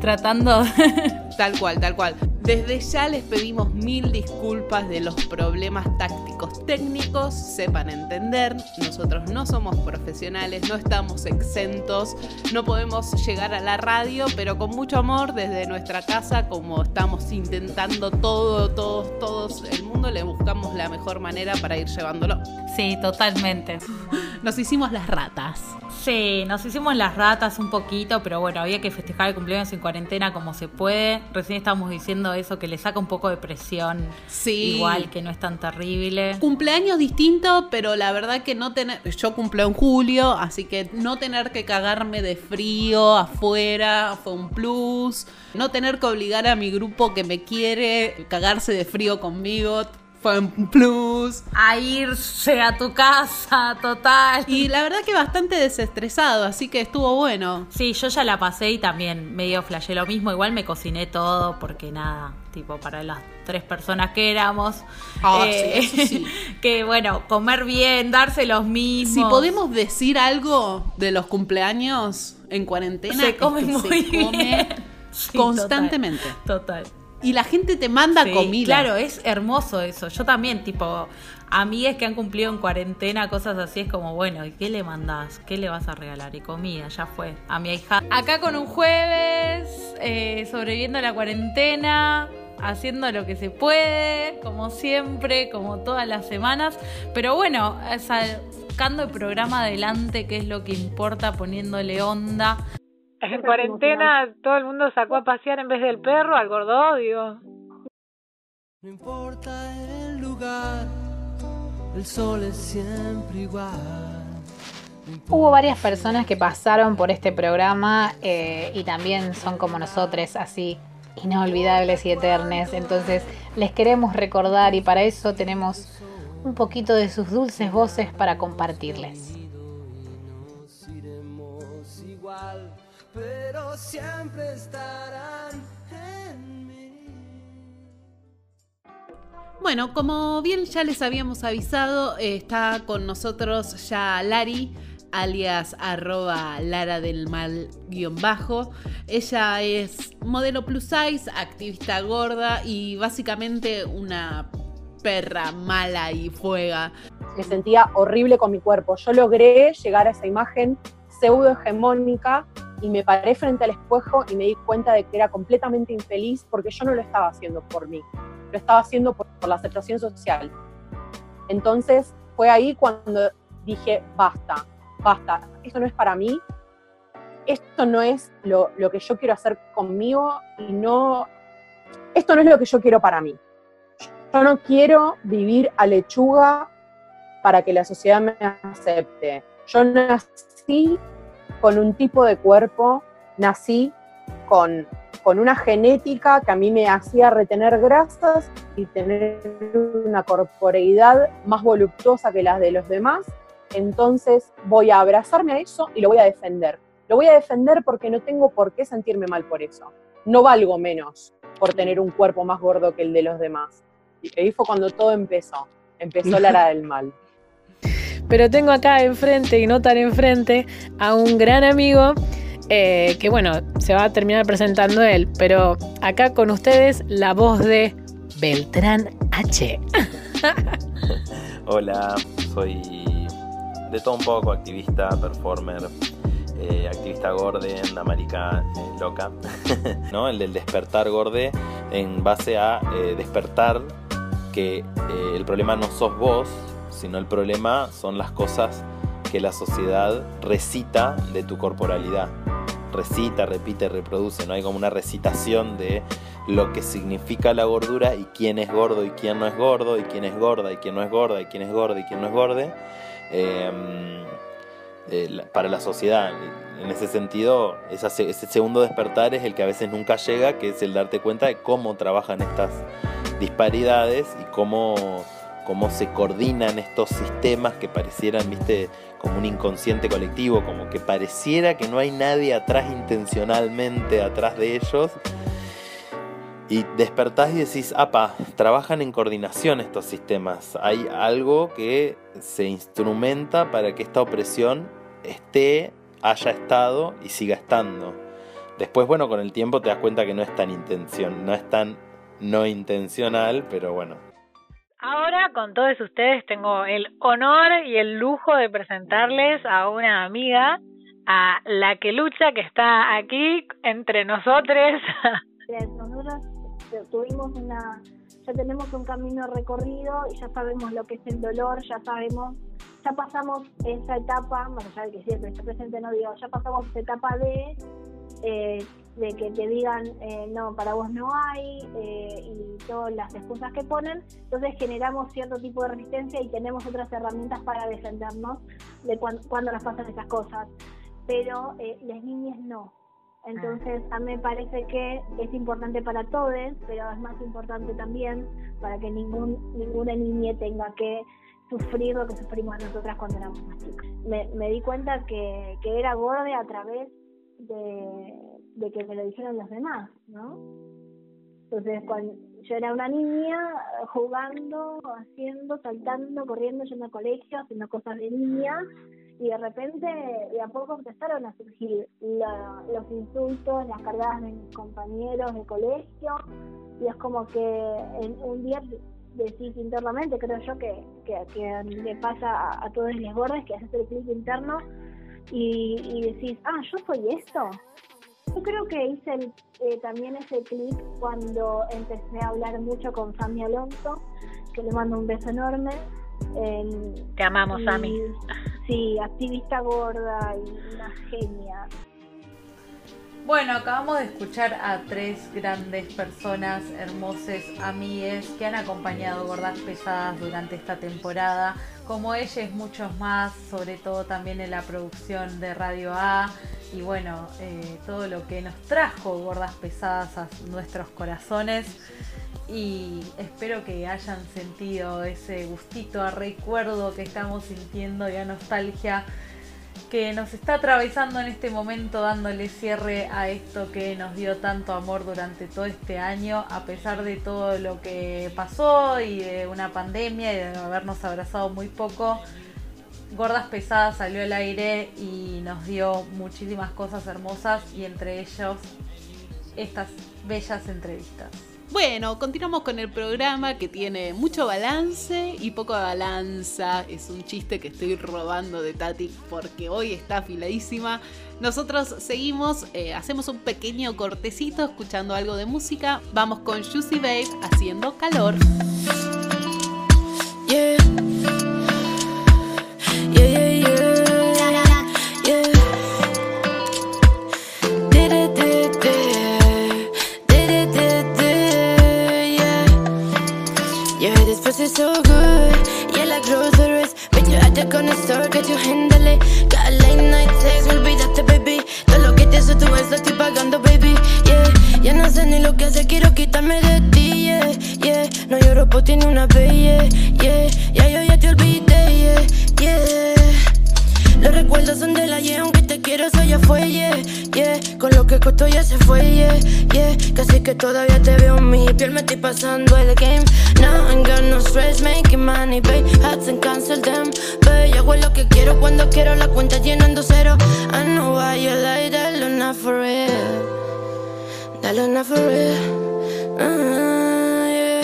tratando. tal cual, tal cual. Desde ya les pedimos mil disculpas de los problemas tácticos técnicos, sepan entender, nosotros no somos profesionales, no estamos exentos, no podemos llegar a la radio, pero con mucho amor desde nuestra casa, como estamos intentando todo, todos, todos el mundo, le buscamos la mejor manera para ir llevándolo. Sí, totalmente. Nos hicimos las ratas. Sí, nos hicimos las ratas un poquito, pero bueno, había que festejar el cumpleaños en cuarentena como se puede. Recién estábamos diciendo eso, que le saca un poco de presión. Sí. Igual que no es tan terrible. Cumpleaños distinto, pero la verdad que no tener. Yo cumplo en julio, así que no tener que cagarme de frío afuera fue un plus. No tener que obligar a mi grupo que me quiere cagarse de frío conmigo fue un plus. A irse a tu casa, total. Y la verdad que bastante desestresado, así que estuvo bueno. Sí, yo ya la pasé y también medio flashé lo mismo. Igual me cociné todo porque nada, tipo para las tres personas que éramos. Ah, sí, eso sí. que bueno, comer bien, darse los mismos. Si podemos decir algo de los cumpleaños en cuarentena, se come muy bien. constantemente. total y la gente te manda comida. Claro, es hermoso eso. Yo también, tipo, amigas que han cumplido en cuarentena, cosas así, es como, bueno, ¿y qué le mandás? ¿Qué le vas a regalar? Y comida, ya fue. A mi hija. Acá con un jueves, eh, sobreviviendo a la cuarentena, haciendo lo que se puede, como siempre, como todas las semanas. Pero bueno, sacando el programa adelante, que es lo que importa, poniéndole onda. En cuarentena todo el mundo sacó a pasear en vez del perro al gordodio. No importa el lugar, el sol es siempre igual. Hubo varias personas que pasaron por este programa eh, y también son como nosotros, así inolvidables y eternes. Entonces les queremos recordar y para eso tenemos un poquito de sus dulces voces para compartirles. Pero siempre estarán en mí. Bueno, como bien ya les habíamos avisado, eh, está con nosotros ya Lari, alias arroba Lara del Mal guion bajo. Ella es modelo plus size, activista gorda y básicamente una perra mala y fuega. Me sentía horrible con mi cuerpo. Yo logré llegar a esa imagen pseudo hegemónica y me paré frente al espejo y me di cuenta de que era completamente infeliz porque yo no lo estaba haciendo por mí, lo estaba haciendo por, la aceptación social. Entonces fue ahí cuando dije, basta, basta, esto no es para mí, esto no es lo, lo que yo quiero hacer conmigo y no, esto no es lo que yo quiero para mí. Yo no quiero vivir a lechuga para que la sociedad me acepte. Yo nací con un tipo de cuerpo, nací con, con una genética que a mí me hacía retener grasas y tener una corporeidad más voluptuosa que las de los demás. Entonces voy a abrazarme a eso y lo voy a defender. Lo voy a defender porque no tengo por qué sentirme mal por eso. No valgo menos por tener un cuerpo más gordo que el de los demás. Y ahí fue cuando todo empezó. Empezó la era del mal. Pero tengo acá enfrente y no tan enfrente a un gran amigo eh, que bueno, se va a terminar presentando él, pero acá con ustedes la voz de Beltrán H. Hola, soy de todo un poco, activista, performer, eh, activista gorde, una marica eh, loca, ¿no? El del despertar gorde en base a despertar que el problema no sos vos, sino el problema son las cosas que la sociedad recita de tu corporalidad. Recita, repite, reproduce, ¿no? Hay como una recitación de lo que significa la gordura y quién es gordo y quién no es gordo, y quién es gorda y quién no es gorda, y quién es gorda y quién no es gorde. Em, eh, para la sociedad. En ese sentido, ese segundo despertar es el que a veces nunca llega, que es el darte cuenta de cómo trabajan estas disparidades y cómo, cómo se coordinan estos sistemas que parecieran, viste, como un inconsciente colectivo, como que pareciera que no hay nadie atrás intencionalmente, atrás de ellos. Y despertás y decís, apa, trabajan en coordinación estos sistemas. Hay algo que se instrumenta para que esta opresión esté, haya estado y siga estando. Después, bueno, con el tiempo te das cuenta que no es tan intención, no es tan no intencional, pero bueno. Ahora con todos ustedes tengo el honor y el lujo de presentarles a una amiga, a la que lucha, que está aquí entre nosotros. Tuvimos una, ya tenemos un camino recorrido y ya sabemos lo que es el dolor, ya sabemos, ya pasamos esa etapa, allá de que siempre está presente, no digo, ya pasamos esa etapa de, eh, de que te digan, eh, no, para vos no hay, eh, y todas las excusas que ponen, entonces generamos cierto tipo de resistencia y tenemos otras herramientas para defendernos de cuan- cuando nos pasan esas cosas, pero eh, las niñas no. Entonces, a mí me parece que es importante para todos, pero es más importante también para que ningún ninguna niña tenga que sufrir lo que sufrimos nosotras cuando éramos más chicas. Me, me di cuenta que, que era borde a través de, de que me lo dijeron los demás, ¿no? Entonces, cuando yo era una niña jugando, haciendo, saltando, corriendo, yendo al colegio, haciendo cosas de niña, y de repente, de a poco empezaron a surgir la- los insultos, las cargadas de mis compañeros de colegio, y es como que en un día decís internamente, creo yo que, que, que le pasa a, a todos los gordos que haces el clic interno y, y decís, ah, yo soy esto. Yo creo que hice el- eh, también ese clic cuando empecé a hablar mucho con Sami Alonso, que le mando un beso enorme. En- Te amamos, y- Sami. Sí, activista gorda y una genia. Bueno, acabamos de escuchar a tres grandes personas, hermosas amigues que han acompañado Gordas Pesadas durante esta temporada. Como ellas, muchos más, sobre todo también en la producción de Radio A. Y bueno, eh, todo lo que nos trajo Gordas Pesadas a nuestros corazones. Y espero que hayan sentido ese gustito a recuerdo que estamos sintiendo y a nostalgia que nos está atravesando en este momento dándole cierre a esto que nos dio tanto amor durante todo este año, a pesar de todo lo que pasó y de una pandemia y de habernos abrazado muy poco. Gordas Pesadas salió al aire y nos dio muchísimas cosas hermosas y entre ellos estas bellas entrevistas. Bueno, continuamos con el programa que tiene mucho balance y poco balanza. Es un chiste que estoy robando de Tati porque hoy está afiladísima. Nosotros seguimos, eh, hacemos un pequeño cortecito escuchando algo de música. Vamos con Juicy Babe haciendo calor. Pagando, baby. Yeah, ya no sé ni lo que hacer, quiero quitarme de ti, yeah. Yeah, no lloro por ti ni una vez, yeah. Yeah, ya yo ya te olvidé, yeah. Yeah. Los recuerdos son del ayer, aunque te quiero, eso ya fue, yeah, yeah. Con lo que costó ya se fue, yeah, yeah. Casi que todavía te veo en mi piel, me estoy pasando el game. Now I ain't got no stress, making money, babe. Hats and cancel them, babe. Yo hago lo que quiero cuando quiero, la cuenta llenando cero. I know why you like that, not for real. That not for real. Uh, yeah.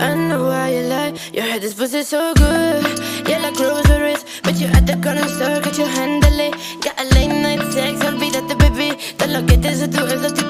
I know why you lie. Your head is pussy so good. Yeah, like groceries. But you at the corner store, que you handle it. Que te hice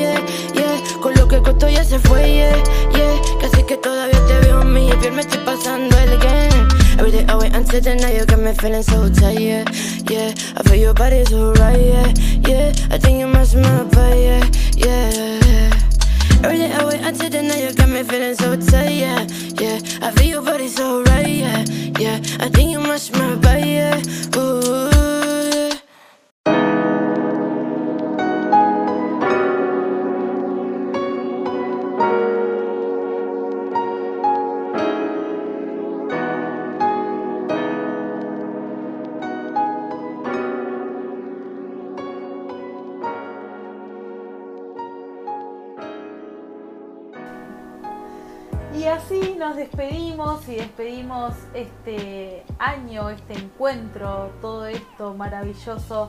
yeah, yeah. Con lo que costó ya se fue, yeah, yeah. Casi que todavía te veo mí, y bien me estoy pasando el game. Every day I wait until the night, you got me feeling so tight, yeah, yeah. I feel your body so right, yeah, yeah. I think you must my body, yeah, yeah. Every day I wait until the night, you got me feeling so tight, yeah, yeah. I feel your body so right, yeah, yeah. I think you must my body, yeah, ooh. Despedimos y despedimos este año, este encuentro, todo esto maravilloso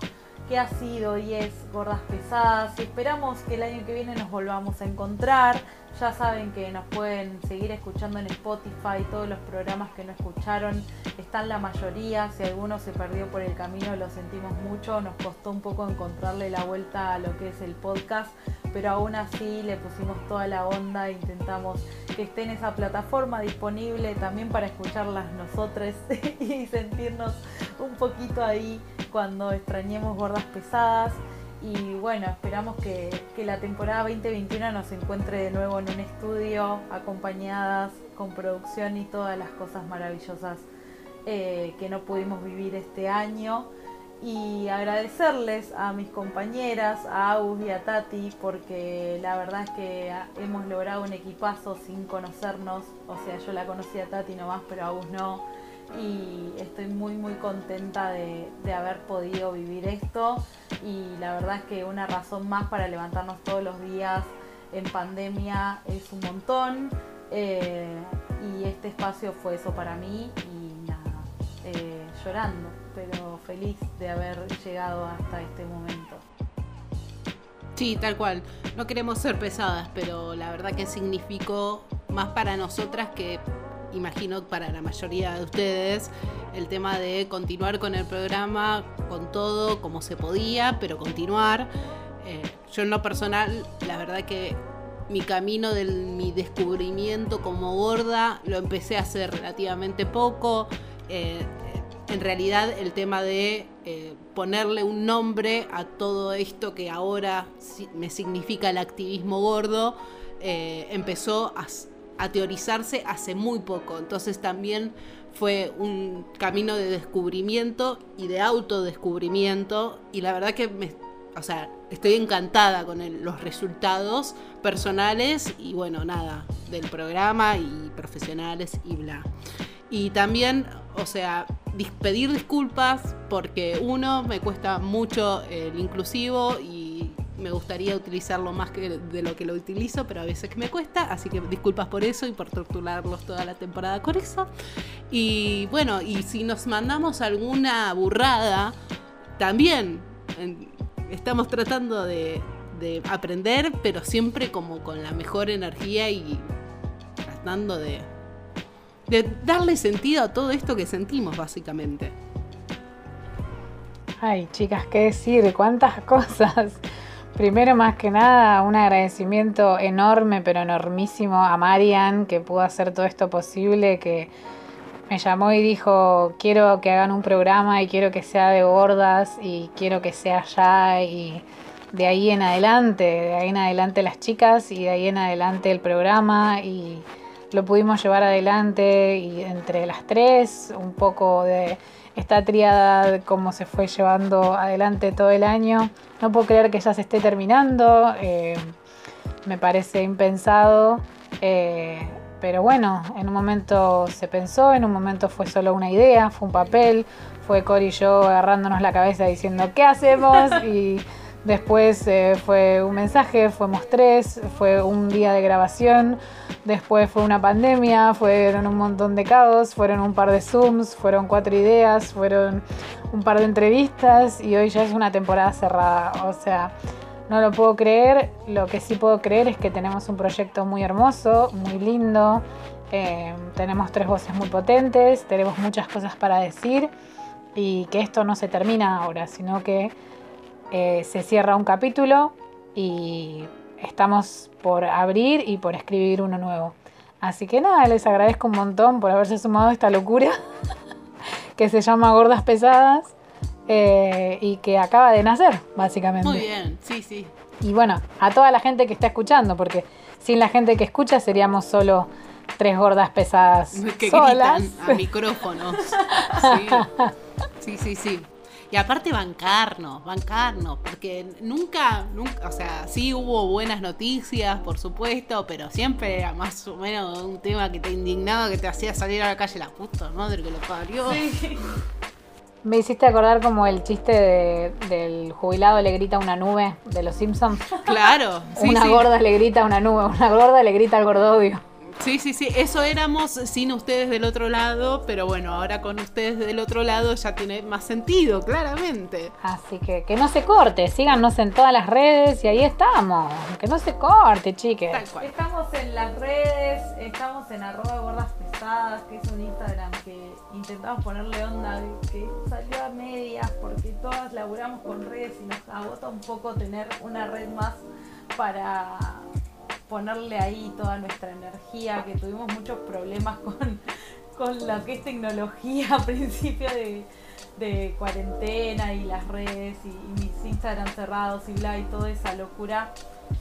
que ha sido y es Gordas Pesadas. Esperamos que el año que viene nos volvamos a encontrar. Ya saben que nos pueden seguir escuchando en Spotify, todos los programas que no escucharon están la mayoría. Si alguno se perdió por el camino, lo sentimos mucho. Nos costó un poco encontrarle la vuelta a lo que es el podcast, pero aún así le pusimos toda la onda intentamos que esté en esa plataforma disponible también para escucharlas nosotros y sentirnos un poquito ahí cuando extrañemos gordas pesadas. Y bueno, esperamos que, que la temporada 2021 nos encuentre de nuevo en un estudio, acompañadas con producción y todas las cosas maravillosas eh, que no pudimos vivir este año. Y agradecerles a mis compañeras, a Agus y a Tati, porque la verdad es que hemos logrado un equipazo sin conocernos. O sea, yo la conocí a Tati nomás, pero a Agus no y estoy muy muy contenta de, haber podido vivir esto y la verdad es que una razón más para levantarnos todos los días en pandemia es un montón eh, y este espacio fue eso para mí y nada, eh, llorando pero feliz de haber llegado hasta este momento. Sí, tal cual. No queremos ser pesadas, pero la verdad que significó más para nosotras que imagino para la mayoría de ustedes, el tema de continuar con el programa, con todo como se podía, pero continuar. Eh, yo en lo personal, la verdad que mi camino de mi descubrimiento como gorda lo empecé a hacer relativamente poco. Eh, en realidad el tema de eh, ponerle un nombre a todo esto que ahora me significa el activismo gordo, empezó a a teorizarse hace muy poco. Entonces también fue un camino de descubrimiento y de autodescubrimiento. Y la verdad que me, o sea, estoy encantada con los resultados personales y bueno, nada, del programa y profesionales y bla. Y también, o sea, pedir disculpas porque uno, me cuesta mucho el inclusivo me gustaría utilizarlo más que de lo que lo utilizo, pero a veces me cuesta, así que disculpas por eso y por torturarlos toda la temporada con eso. Y bueno, y si nos mandamos alguna burrada, también estamos tratando de, de aprender, pero siempre como con la mejor energía y tratando de, de darle sentido a todo esto que sentimos, básicamente. Ay, chicas, qué decir, cuántas cosas. Primero, más que nada, un agradecimiento enorme, pero enormísimo a Marian, que pudo hacer todo esto posible, que me llamó y dijo, quiero que hagan un programa y quiero que sea de gordas y quiero que sea ya y de ahí en adelante, de ahí en adelante las chicas y de ahí en adelante el programa y lo pudimos llevar adelante y entre las tres, un poco de esta triada, cómo se fue llevando adelante todo el año. No puedo creer que ya se esté terminando, eh, me parece impensado, eh, pero bueno, en un momento se pensó, en un momento fue solo una idea, fue un papel, fue Cory y yo agarrándonos la cabeza diciendo, ¿qué hacemos? Y Después eh, fue un mensaje, fuimos tres, fue un día de grabación, después fue una pandemia, fueron un montón de caos, fueron un par de Zooms, fueron cuatro ideas, fueron un par de entrevistas y hoy ya es una temporada cerrada. O sea, no lo puedo creer, lo que sí puedo creer es que tenemos un proyecto muy hermoso, muy lindo, eh, tenemos tres voces muy potentes, tenemos muchas cosas para decir y que esto no se termina ahora, sino que eh, se cierra un capítulo y estamos por abrir y por escribir uno nuevo. Así que nada, les agradezco un montón por haberse sumado a esta locura que se llama Gordas Pesadas eh, y que acaba de nacer, básicamente. Muy bien, sí, sí. Y bueno, a toda la gente que está escuchando, porque sin la gente que escucha seríamos solo tres gordas pesadas Que solas. gritan a micrófonos. Sí, sí, sí. sí. Y aparte bancarnos, bancarnos, porque nunca, nunca, o sea, sí hubo buenas noticias, por supuesto, pero siempre era más o menos un tema que te indignaba, que te hacía salir a la calle la puta madre que lo parió. Me hiciste acordar como el chiste de- del jubilado le grita una nube de los Simpsons. Claro, sí, una sí. gorda le grita a una nube, una gorda le grita al gordodio. Sí, sí, sí, eso éramos sin ustedes del otro lado, pero bueno, ahora con ustedes del otro lado ya tiene más sentido, claramente. Así que que no se corte, síganos en todas las redes y ahí estamos. Que no se corte, chiques. Tal cual. Estamos en las redes, estamos en arroba gordas pesadas, que es un Instagram que intentamos ponerle onda, que salió a medias porque todas laburamos con redes y nos agota un poco tener una red más para ponerle ahí toda nuestra energía, que tuvimos muchos problemas con, con lo que es tecnología a principio de, cuarentena y las redes y, y mis Instagram cerrados y bla y toda esa locura.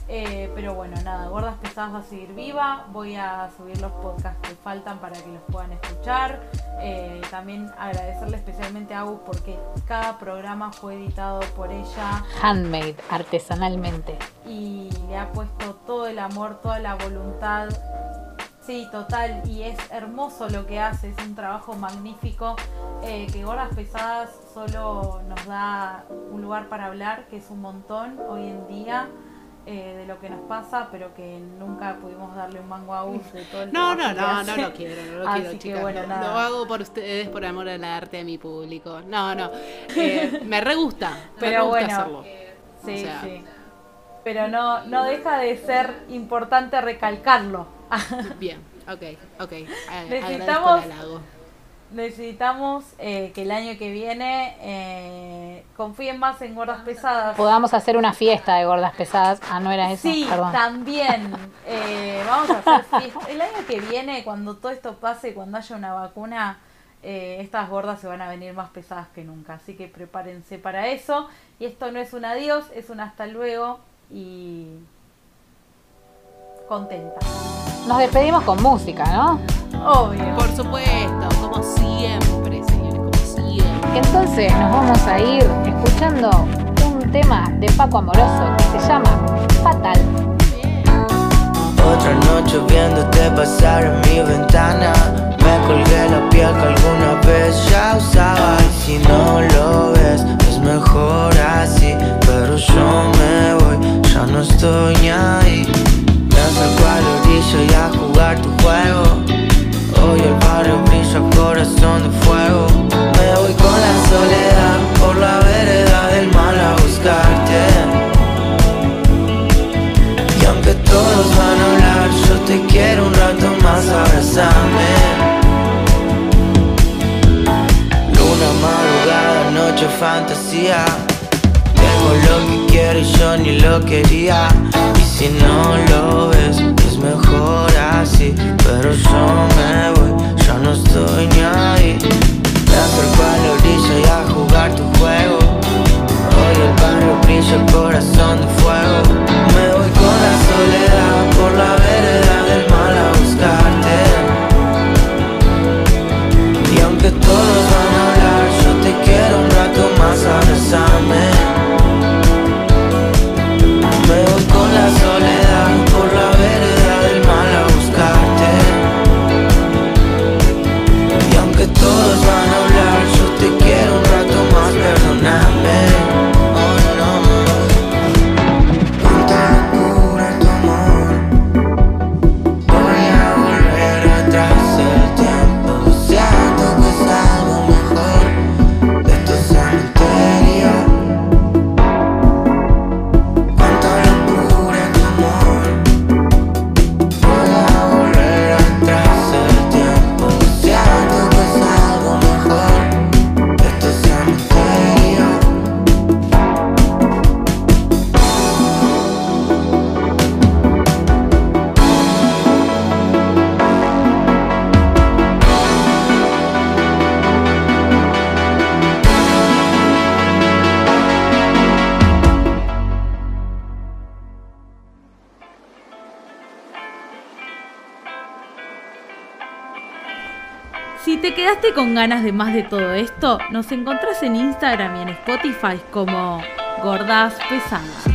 Eh, pero bueno, nada, Gordas Pesadas va a seguir viva. Voy a subir los podcasts que faltan para que los puedan escuchar. Eh, también agradecerle especialmente a Agus porque cada programa fue editado por ella Handmade, artesanalmente. y le ha puesto todo el amor, toda la voluntad. Sí, total, y es hermoso lo que hace, es un trabajo magnífico eh, que Gordas Pesadas solo nos da un lugar para hablar, que es un montón hoy en día eh, de lo que nos pasa, pero que nunca pudimos darle un mango a Gus de todo el No, no, no, no lo quiero, no lo Así quiero, chicas. bueno, lo, nada. lo hago por ustedes, por amor al arte, a mi público. No, no. eh, me re gusta. me re Pero gusta bueno, hacerlo. Sí, O sea- sí. Pero no, no deja de ser importante recalcarlo. Bien, ok, ok. A- Necesitamos- agradezco el halago. Necesitamos eh, que el año que viene eh, confíen más en gordas pesadas. Podamos hacer una fiesta de gordas pesadas. Ah, no era eso. Sí, Perdón. también. Eh, vamos a hacer fiesta. El año que viene, cuando todo esto pase, cuando haya una vacuna, eh, estas gordas se van a venir más pesadas que nunca. Así que prepárense para eso. Y esto no es un adiós, es un hasta luego. Y contenta. Nos despedimos con música, ¿no? Obvio. Por supuesto, como siempre, señores, como siempre. Entonces nos vamos a ir escuchando un tema de Paco Amoroso que se llama Fatal. Otra noche viéndote pasar en mi ventana Me colgué la piel que alguna vez ya usaba Y si no lo ves, es mejor así Pero yo me voy, ya no estoy ni ahí Me acerco a la orilla y a jugar tu juego Hoy el barrio brilla corazón de fuego. Me voy con la soledad por la vereda del mal a buscarte. Y aunque todos van a hablar Yo te quiero un rato más, abrazame Luna, madrugada, noche, fantasía. Tengo lo que quiero y yo ni lo quería. Y si no lo ves, es mejor con ganas de más de todo esto, nos encontrás en Instagram y en Spotify como Gordas Pesadas.